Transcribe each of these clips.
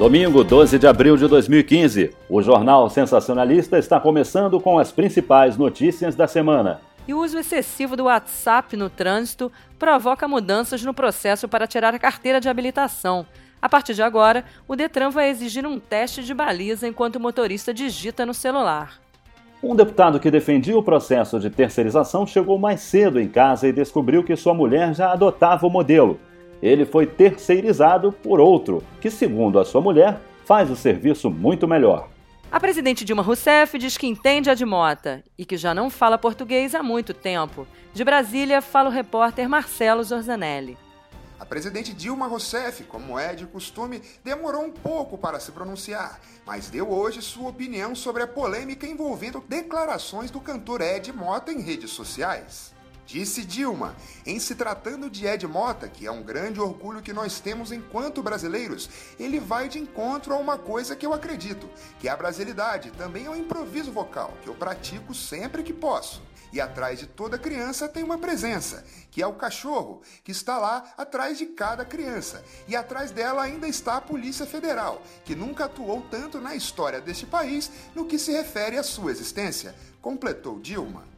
Domingo, 12 de abril de 2015. O Jornal Sensacionalista está começando com as principais notícias da semana. E o uso excessivo do WhatsApp no trânsito provoca mudanças no processo para tirar a carteira de habilitação. A partir de agora, o Detran vai exigir um teste de baliza enquanto o motorista digita no celular. Um deputado que defendia o processo de terceirização chegou mais cedo em casa e descobriu que sua mulher já adotava o modelo ele foi terceirizado por outro, que, segundo a sua mulher, faz o serviço muito melhor. A presidente Dilma Rousseff diz que entende a de Mota e que já não fala português há muito tempo. De Brasília, fala o repórter Marcelo Zorzanelli. A presidente Dilma Rousseff, como é de costume, demorou um pouco para se pronunciar, mas deu hoje sua opinião sobre a polêmica envolvendo declarações do cantor Ed Mota em redes sociais. Disse Dilma, em se tratando de Ed Mota, que é um grande orgulho que nós temos enquanto brasileiros, ele vai de encontro a uma coisa que eu acredito, que é a brasilidade, também é o improviso vocal, que eu pratico sempre que posso. E atrás de toda criança tem uma presença, que é o cachorro, que está lá atrás de cada criança. E atrás dela ainda está a Polícia Federal, que nunca atuou tanto na história deste país no que se refere à sua existência, completou Dilma.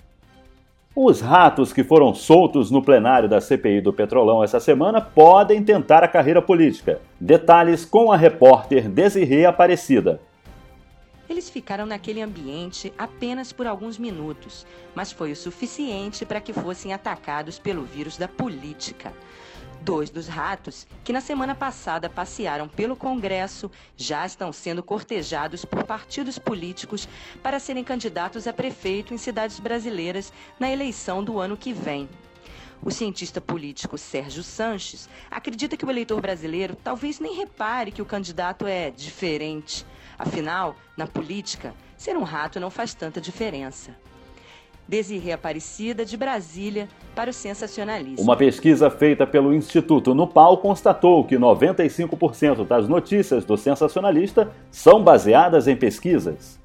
Os ratos que foram soltos no plenário da CPI do Petrolão essa semana podem tentar a carreira política. Detalhes com a repórter Desirê Aparecida. Eles ficaram naquele ambiente apenas por alguns minutos, mas foi o suficiente para que fossem atacados pelo vírus da política. Dois dos ratos, que na semana passada passearam pelo Congresso, já estão sendo cortejados por partidos políticos para serem candidatos a prefeito em cidades brasileiras na eleição do ano que vem. O cientista político Sérgio Sanches acredita que o eleitor brasileiro talvez nem repare que o candidato é diferente. Afinal, na política, ser um rato não faz tanta diferença. Desirê Aparecida, de Brasília, para o Sensacionalista. Uma pesquisa feita pelo Instituto Nupal constatou que 95% das notícias do Sensacionalista são baseadas em pesquisas.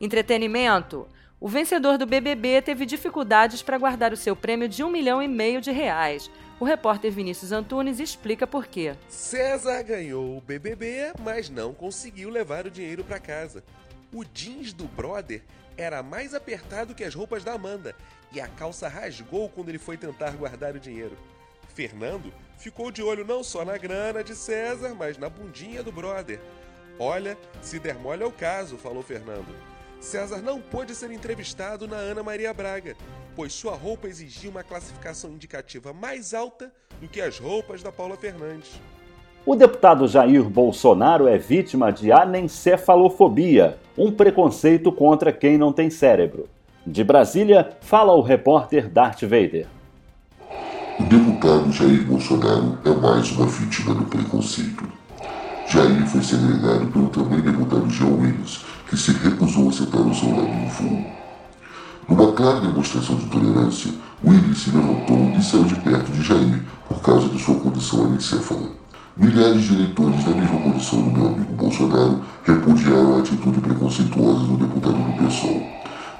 Entretenimento. O vencedor do BBB teve dificuldades para guardar o seu prêmio de um milhão e meio de reais. O repórter Vinícius Antunes explica por quê. César ganhou o BBB, mas não conseguiu levar o dinheiro para casa. O jeans do brother era mais apertado que as roupas da Amanda e a calça rasgou quando ele foi tentar guardar o dinheiro. Fernando ficou de olho não só na grana de César, mas na bundinha do brother. Olha, se der mole é o caso, falou Fernando. César não pôde ser entrevistado na Ana Maria Braga, pois sua roupa exigia uma classificação indicativa mais alta do que as roupas da Paula Fernandes. O deputado Jair Bolsonaro é vítima de anencefalofobia, um preconceito contra quem não tem cérebro. De Brasília, fala o repórter Darth Vader. O deputado Jair Bolsonaro é mais uma vítima do preconceito. Jair foi segregado pelo também deputado João Willis, que se recusou a sentar ao seu lado no voo. Numa clara demonstração de tolerância, Willis se levantou e saiu de perto de Jair por causa de sua condição anencefala. Milhares de eleitores da mesma condição do meu amigo Bolsonaro repudiaram a atitude preconceituosa do deputado do PSOL.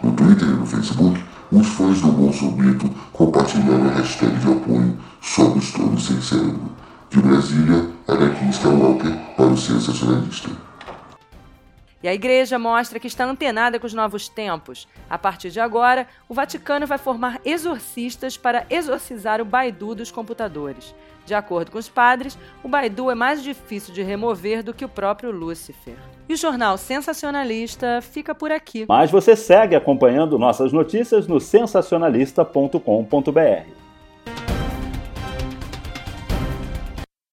No Twitter e no Facebook, os fãs do Bolsonaro compartilharam a hashtag de apoio Somos Todos Sem Cérebro. De Brasília, Anakin Skywalker para o Sensacionalista. E a igreja mostra que está antenada com os novos tempos. A partir de agora, o Vaticano vai formar exorcistas para exorcizar o Baidu dos computadores. De acordo com os padres, o Baidu é mais difícil de remover do que o próprio Lúcifer. E o jornal Sensacionalista fica por aqui. Mas você segue acompanhando nossas notícias no sensacionalista.com.br.